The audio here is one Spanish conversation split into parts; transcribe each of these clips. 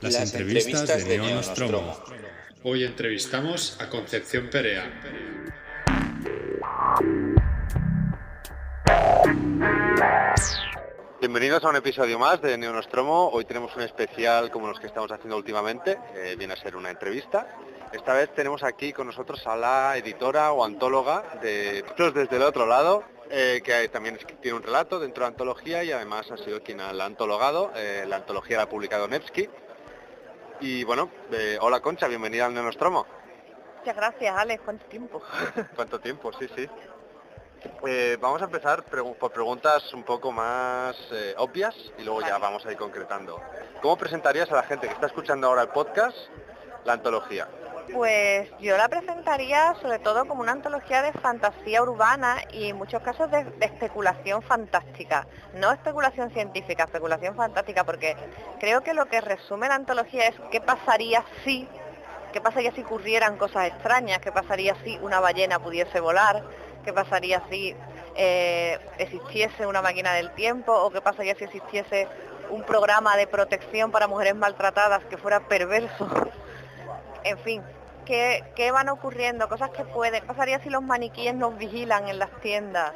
Las, entrevistas, de, Neo Nostromo. Hoy entrevistamos a Concepción Perea. Bienvenidos a un episodio más de Neonostromo. Hoy tenemos un especial como los que estamos haciendo últimamente, viene a ser una entrevista. Esta vez tenemos aquí con nosotros a la editora o antóloga de desde el otro lado, eh, que también tiene un relato dentro de la antología y además ha sido quien la ha antologado. Eh, la antología la ha publicado Nevsky. Y bueno, eh, hola Concha, bienvenida al Neonostromo. Muchas gracias, Alex. ¿Cuánto tiempo? ¿Cuánto tiempo? Sí, sí. vamos a empezar por preguntas un poco más obvias y luego ya vamos a ir concretando. ¿Cómo presentarías a la gente que está escuchando ahora el podcast la antología? Pues yo la presentaría sobre todo como una antología de fantasía urbana y en muchos casos de, especulación fantástica. No especulación científica, especulación fantástica, porque creo que lo que resume la antología es qué pasaría si, qué pasaría si ocurrieran cosas extrañas, qué pasaría si una ballena pudiese volar, qué pasaría si eh, existiese una máquina del tiempo o qué pasaría si existiese un programa de protección para mujeres maltratadas que fuera perverso en fin, ¿qué, van ocurriendo? Cosas que pueden, ¿qué pasaría si los maniquíes nos vigilan en las tiendas?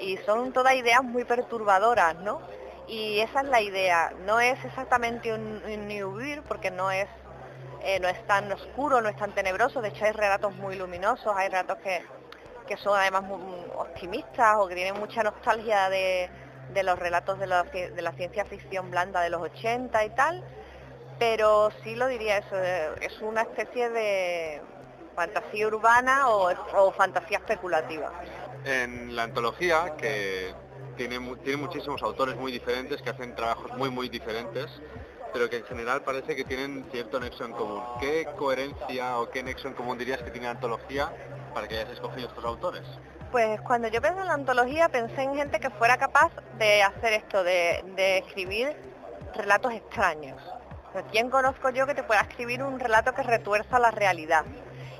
Y son todas ideas muy perturbadoras, ¿no? Y esa es la idea, no es exactamente un, New Beer, porque no es, eh, no es tan oscuro, no es tan tenebroso, de hecho hay relatos muy luminosos, hay relatos que, son además muy, optimistas o que tienen mucha nostalgia de, los relatos de la, de la ciencia ficción blanda de los 80 y tal, pero sí lo diría eso, es una especie de fantasía urbana o, fantasía especulativa. En la antología, que tiene, tiene muchísimos autores muy diferentes que hacen trabajos muy muy diferentes, pero que en general parece que tienen cierto nexo en común. ¿Qué coherencia o qué nexo en común dirías que tiene la antología para que hayas escogido estos autores? Pues cuando yo pensé en la antología pensé en gente que fuera capaz de hacer esto, de escribir relatos extraños ¿Quién conozco yo que te pueda escribir un relato que retuerza la realidad?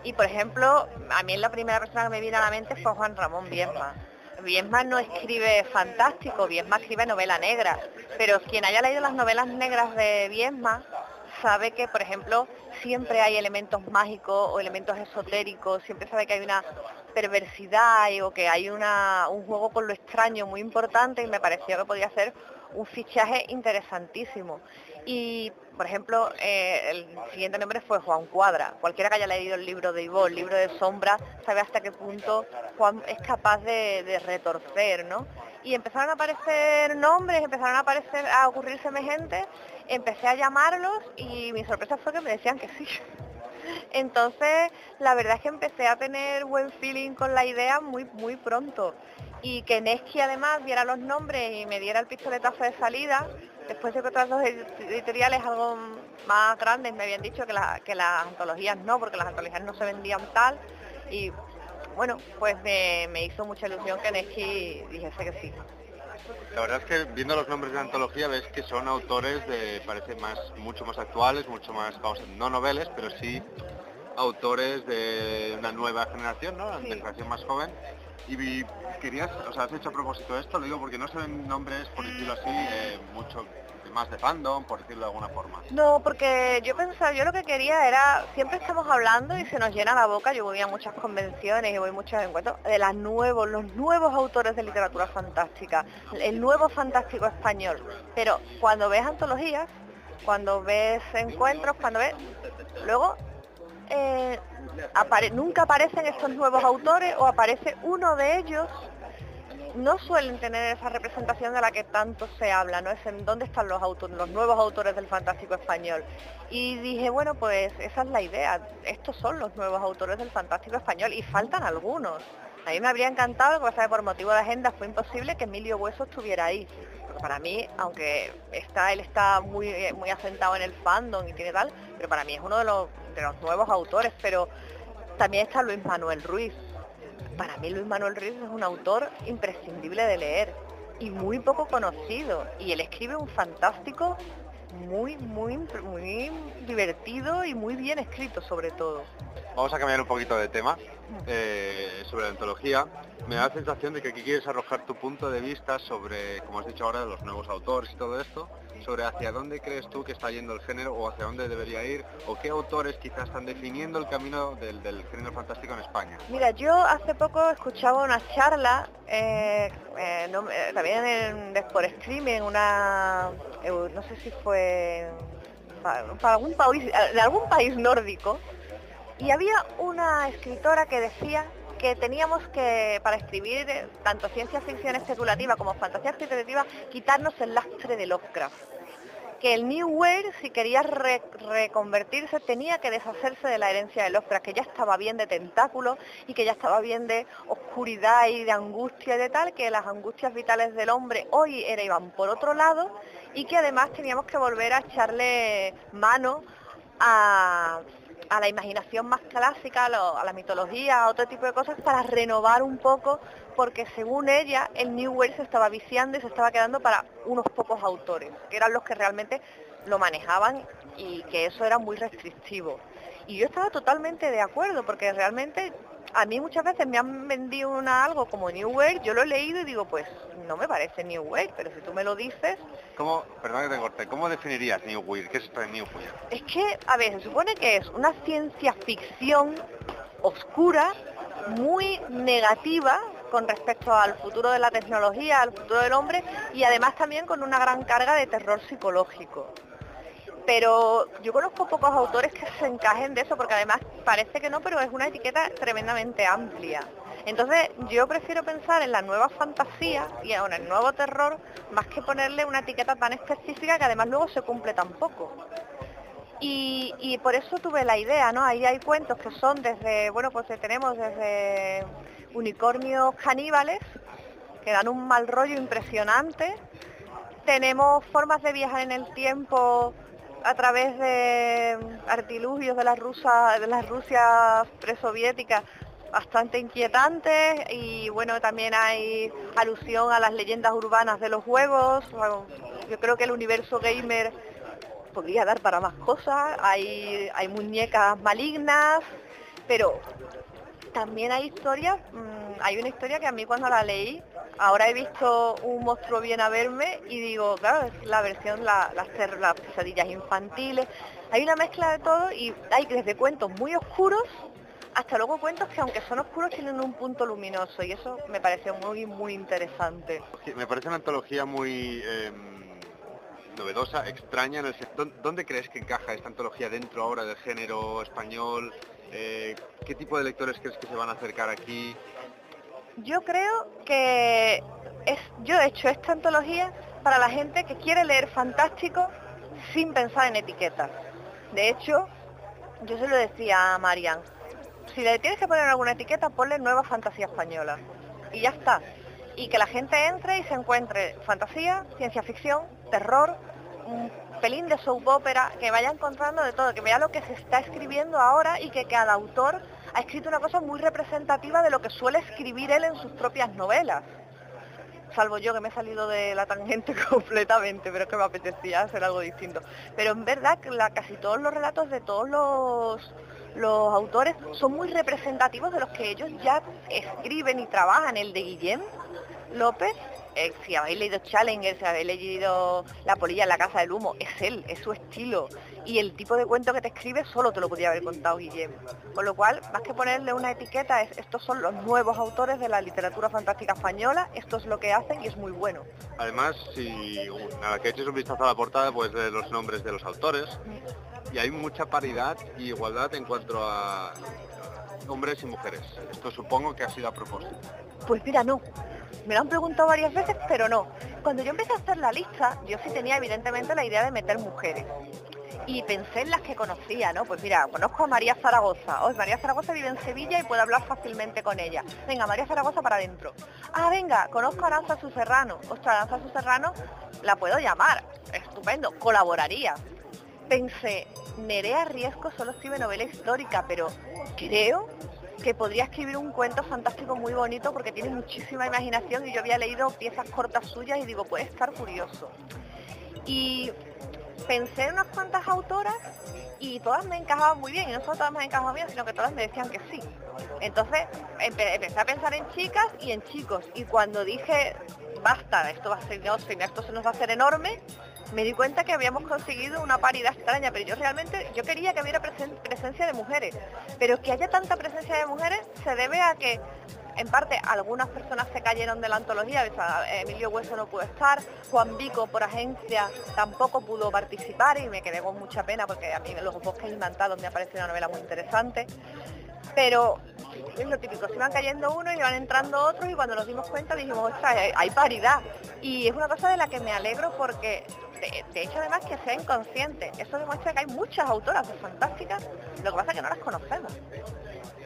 Y por ejemplo, a mí la primera persona que me viene a la mente fue Juan Ramón Viesma. Viesma no escribe fantástico, Viesma escribe novela negra, pero quien haya leído las novelas negras de Viesma sabe que, por ejemplo, siempre hay elementos mágicos o elementos esotéricos, siempre sabe que hay una perversidad o que hay una, un juego con lo extraño muy importante y me pareció que podía ser un fichaje interesantísimo. Y, por ejemplo, eh, el siguiente nombre fue Juan Cuadra. Cualquiera que haya leído el libro de Ivo, el libro de Sombra, sabe hasta qué punto Juan es capaz de, retorcer, ¿no? Y empezaron a aparecer nombres, empezaron a aparecer, a ocurrírseme gente, empecé a llamarlos y mi sorpresa fue que me decían que sí. Entonces, la verdad es que empecé a tener buen feeling con la idea muy, muy pronto. Y que Nesky además viera los nombres y me diera el pistoletazo de salida, después de que otras dos editoriales algo más grandes me habían dicho que, las antologías no, porque las antologías no se vendían tal. Y bueno, pues me, hizo mucha ilusión que Nesky dijese que sí. La verdad es que viendo los nombres de antología ves que son autores de, parece más, mucho más actuales, mucho más, vamos, no noveles, pero sí autores de una nueva generación, ¿no? La generación más joven. Y querías, o sea, has hecho a propósito esto, lo digo porque no se ven nombres, por decirlo así, eh, mucho más de fandom, por decirlo de alguna forma. No, porque yo pensaba, yo lo que quería era, siempre estamos hablando y se nos llena la boca, yo voy a muchas convenciones y voy a muchos encuentros, de las nuevos, los nuevos autores de literatura fantástica, el nuevo fantástico español. Pero cuando ves antologías, cuando ves encuentros, cuando ves, luego eh, nunca aparecen estos nuevos autores o aparece uno de ellos no suelen tener esa representación de la que tanto se habla, ¿no? Es en dónde están los autores, los nuevos autores del fantástico español. Y dije, bueno, pues esa es la idea, estos son los nuevos autores del fantástico español y faltan algunos. A mí me habría encantado, porque por motivo de agenda fue imposible que Emilio Hueso estuviera ahí. Para mí, aunque está, él está muy, muy asentado en el fandom y tiene tal, pero para mí es uno de los, de los nuevos autores, pero también está Luis Manuel Ruiz, para mí Luis Manuel Ruiz es un autor imprescindible de leer y muy poco conocido. Y él escribe un fantástico muy, muy, muy divertido y muy bien escrito sobre todo. Vamos a cambiar un poquito de tema. Eh, sobre la antología, me da la sensación de que aquí quieres arrojar tu punto de vista sobre, como has dicho ahora, los nuevos autores y todo esto, sobre hacia dónde crees tú que está yendo el género o hacia dónde debería ir o qué autores quizás están definiendo el camino del, género fantástico en España. Mira, yo hace poco escuchaba una charla, eh, eh, eh, también en, por streaming, una, no sé si fue para, algún país, de algún país nórdico, y había una escritora que decía que teníamos que, para escribir tanto ciencia ficción especulativa como fantasía especulativa, quitarnos el lastre de Lovecraft. Que el New World, si quería reconvertirse, tenía que deshacerse de la herencia de Lovecraft, que ya estaba bien de tentáculos y que ya estaba bien de oscuridad y de angustia y de tal, que las angustias vitales del hombre hoy era, iban por otro lado y que además teníamos que volver a echarle mano a, la imaginación más clásica, a, la mitología, a otro tipo de cosas para renovar un poco porque según ella el New World se estaba viciando y se estaba quedando para unos pocos autores, que eran los que realmente lo manejaban y que eso era muy restrictivo. Y yo estaba totalmente de acuerdo, porque realmente a mí muchas veces me han vendido una, algo como New World, yo lo he leído y digo, pues no me parece New World, pero si tú me lo dices... ¿Cómo, perdón que te corte, ¿cómo definirías New World? ¿Qué es esto de New World? Es que, a ver, se supone que es una ciencia ficción oscura, muy negativa, con respecto al futuro de la tecnología, al futuro del hombre y además también con una gran carga de terror psicológico. Pero yo conozco pocos autores que se encajen de eso porque además parece que no, pero es una etiqueta tremendamente amplia. Entonces yo prefiero pensar en la nueva fantasía y en el nuevo terror más que ponerle una etiqueta tan específica que además luego se cumple tan poco. Y, y, por eso tuve la idea, ¿no? Ahí hay cuentos que son desde, bueno, pues tenemos desde unicornios caníbales, que dan un mal rollo impresionante. Tenemos formas de viajar en el tiempo a través de artilugios de las rusas, de las Rusias presoviéticas bastante inquietantes y bueno también hay alusión a las leyendas urbanas de los juegos. yo creo que el universo gamer podría dar para más cosas, hay, hay muñecas malignas, pero también hay historias, mm, hay una historia que a mí cuando la leí, ahora he visto un monstruo viene a verme y digo, claro, es la versión, la, las, las pesadillas infantiles, hay una mezcla de todo y hay desde cuentos muy oscuros hasta luego cuentos que aunque son oscuros tienen un punto luminoso y eso me pareció muy muy interesante. me parece una antología muy em, novedosa, extraña en el. ¿Dónde crees que encaja esta antología dentro ahora del género español? Eh, ¿Qué tipo de lectores crees que se van a acercar aquí? Yo creo que es, yo he hecho esta antología para la gente que quiere leer fantástico sin pensar en etiquetas. De hecho, yo se lo decía a Marian, si le tienes que poner alguna etiqueta, ponle nueva fantasía española. Y ya está. Y que la gente entre y se encuentre fantasía, ciencia ficción, terror, pelín de soap opera, que vaya encontrando de todo, que vea lo que se está escribiendo ahora y que cada autor ha escrito una cosa muy representativa de lo que suele escribir él en sus propias novelas. Salvo yo que me he salido de la tangente completamente, pero es que me apetecía hacer algo distinto. Pero en verdad la, casi todos los relatos de todos los, autores son muy representativos de los que ellos ya escriben y trabajan. El de Guillén López eh, si habéis leído Challenger, si habéis leído La polilla en la casa del humo, es él, es su estilo. Y el tipo de cuento que te escribe solo te lo podría haber contado Guillermo. Con lo cual, más que ponerle una etiqueta, es, estos son los nuevos autores de la literatura fantástica española, esto es lo que hacen y es muy bueno. Además, si nada, que eches un vistazo a la portada, pues de los nombres de los autores. Y hay mucha paridad y igualdad en cuanto a hombres y mujeres. Esto supongo que ha sido a propósito. Pues mira, no. Me lo han preguntado varias veces, pero no. Cuando yo empecé a hacer la lista, yo sí tenía evidentemente la idea de meter mujeres. Y pensé en las que conocía, ¿no? Pues mira, conozco a María Zaragoza. Hoy María Zaragoza vive en Sevilla y puedo hablar fácilmente con ella. Venga, María Zaragoza para adentro. Ah, venga, conozco a Aranza Suserrano. Ostras, Aranza Suserrano la puedo llamar. Estupendo, colaboraría. Pensé, Nerea Riesco solo escribe novela histórica, pero creo que podría escribir un cuento fantástico muy bonito porque tiene muchísima imaginación y yo había leído piezas cortas suyas y digo, puede estar curioso. Y pensé en unas cuantas autoras y todas me encajaban muy bien, y no solo todas me encajaban bien, sino que todas me decían que sí. Entonces empe- empecé a pensar en chicas y en chicos. Y cuando dije, basta, esto va a ser, no, esto se nos va a hacer enorme, me di cuenta que habíamos conseguido una paridad extraña, pero yo realmente, yo quería que hubiera presen- presencia de mujeres, pero que haya tanta presencia de mujeres se debe a que, en parte, algunas personas se cayeron de la antología, Emilio Hueso no pudo estar, Juan Vico por agencia tampoco pudo participar y me quedé con mucha pena porque a mí los bosques inmantados me ha parecido una novela muy interesante, pero es lo típico, se van cayendo unos y van entrando otros y cuando nos dimos cuenta dijimos, ostras, hay paridad. Y es una cosa de la que me alegro porque, de, de hecho además que sea inconsciente, eso demuestra que hay muchas autoras fantásticas, lo que pasa es que no las conocemos.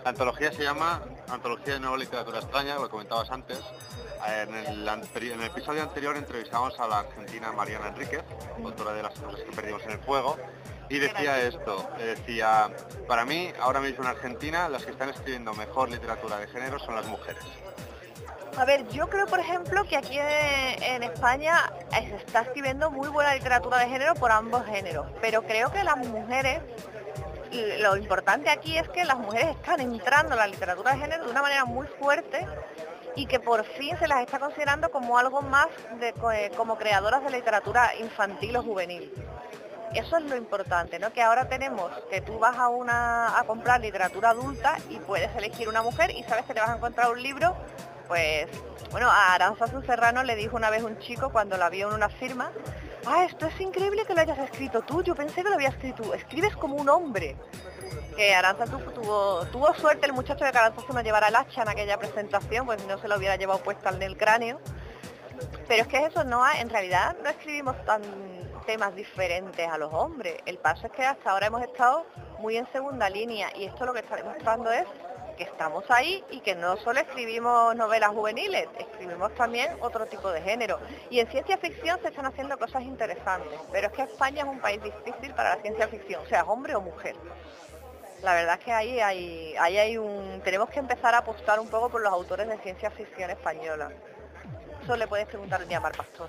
La antología se llama Antología de Nueva Literatura Extraña, lo comentabas antes. En el, anteri- en el episodio anterior entrevistamos a la argentina Mariana Enríquez, autora de Las cosas que perdimos en el fuego, y decía esto, decía, para mí, ahora mismo en Argentina, las que están escribiendo mejor literatura de género son las mujeres. A ver, yo creo, por ejemplo, que aquí en, España eh, se está escribiendo muy buena literatura de género por ambos géneros, pero creo que las mujeres, lo importante aquí es que las mujeres están entrando en la literatura de género de una manera muy fuerte y que por fin se las está considerando como algo más de, eh, como creadoras de literatura infantil o juvenil. Eso es lo importante, ¿no? Que ahora tenemos que tú vas a una a comprar literatura adulta y puedes elegir una mujer y sabes que te vas a encontrar un libro, pues, bueno, a Aranzazu Serrano le dijo una vez un chico cuando la vio en una firma, ah, esto es increíble que lo hayas escrito tú, yo pensé que lo habías escrito tú, escribes como un hombre. Que Aranzazu tuvo, tuvo suerte el muchacho de que Aranzazu no llevara el hacha en aquella presentación, pues no se lo hubiera llevado puesta en el cráneo. Pero es que eso no en realidad no escribimos tan temas diferentes a los hombres. El paso es que hasta ahora hemos estado muy en segunda línea y esto lo que está demostrando es que estamos ahí y que no solo escribimos novelas juveniles, escribimos también otro tipo de género. Y en ciencia ficción se están haciendo cosas interesantes, pero es que España es un país difícil para la ciencia ficción, sea hombre o mujer. La verdad es que ahí hay, ahí hay un... Tenemos que empezar a apostar un poco por los autores de ciencia ficción española. Eso le puedes preguntar a Mar Pastor.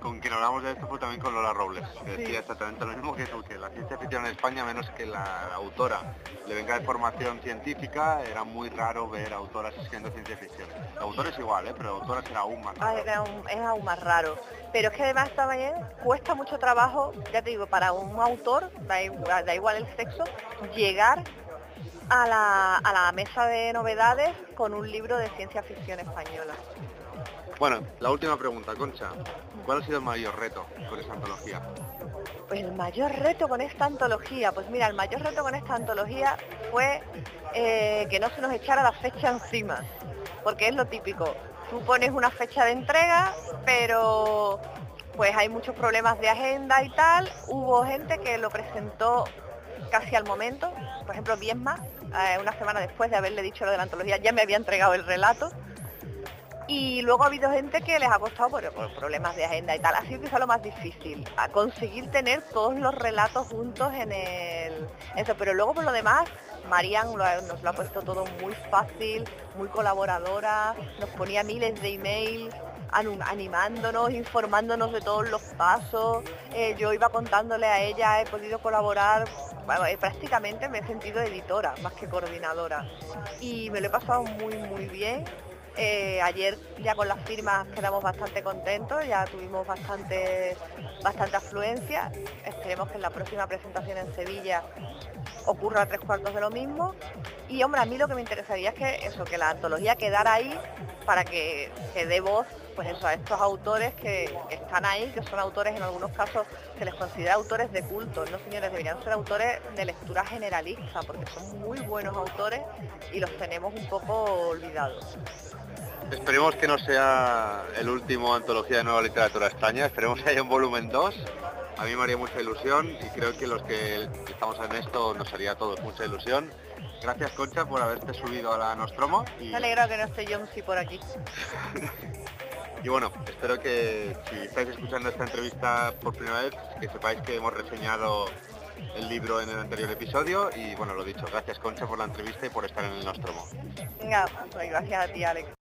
Con quien hablamos de esto fue también con Lola Robles, que Sí. decía exactamente lo mismo que tú, que la ciencia ficción en España, a menos que la autora le venga de formación científica, era muy raro ver autoras escribiendo ciencia ficción. Autores igual, ¿eh? pero autoras era aún más Ah, raro. es, aún, es aún más raro. Pero es que además también cuesta mucho trabajo, ya te digo, para un autor, da igual, da igual el sexo, llegar a la, a la mesa de novedades con un libro de ciencia ficción española. Bueno, la última pregunta, Concha. ¿Cuál ha sido el mayor reto con esta antología? Pues el mayor reto con esta antología, pues mira, el mayor reto con esta antología fue eh, que no se nos echara la fecha encima, porque es lo típico. Tú pones una fecha de entrega, pero pues hay muchos problemas de agenda y tal. Hubo gente que lo presentó casi al momento, por ejemplo, Biesma, eh, una semana después de haberle dicho lo de la antología, ya me había entregado el relato. Y luego ha habido gente que les ha costado por, problemas de agenda y tal. Ha sido quizá lo más difícil, a conseguir tener todos los relatos juntos en el... Eso, pero luego por lo demás, Marian nos lo ha puesto todo muy fácil, muy colaboradora, nos ponía miles de emails animándonos, informándonos de todos los pasos. Eh, yo iba contándole a ella, he podido colaborar, eh, prácticamente me he sentido editora más que coordinadora. Y me lo he pasado muy, muy bien. Eh, ayer ya con las firmas quedamos bastante contentos, ya tuvimos bastante, bastante afluencia. Esperemos que en la próxima presentación en Sevilla ocurra tres cuartos de lo mismo. Y hombre, a mí lo que me interesaría es que eso, que la antología quedara ahí para que, que dé voz pues eso, a estos autores que, que están ahí, que son autores en algunos casos se les considera autores de culto, no señores, deberían ser autores de lectura generalista, porque son muy buenos autores y los tenemos un poco olvidados. Esperemos que no sea el último antología de nueva literatura extraña, esperemos que haya un volumen 2. A mí me haría mucha ilusión y creo que los que estamos en esto nos haría a todos mucha ilusión. Gracias Concha por haberte subido a la Nostromo y, Me alegro que no esté John sí por aquí. y bueno, espero que si estáis escuchando esta entrevista por primera vez, que sepáis que hemos reseñado el libro en el anterior episodio y bueno, lo dicho, gracias Concha por la entrevista y por estar en el Nostromo. Venga, pues gracias a ti Alex.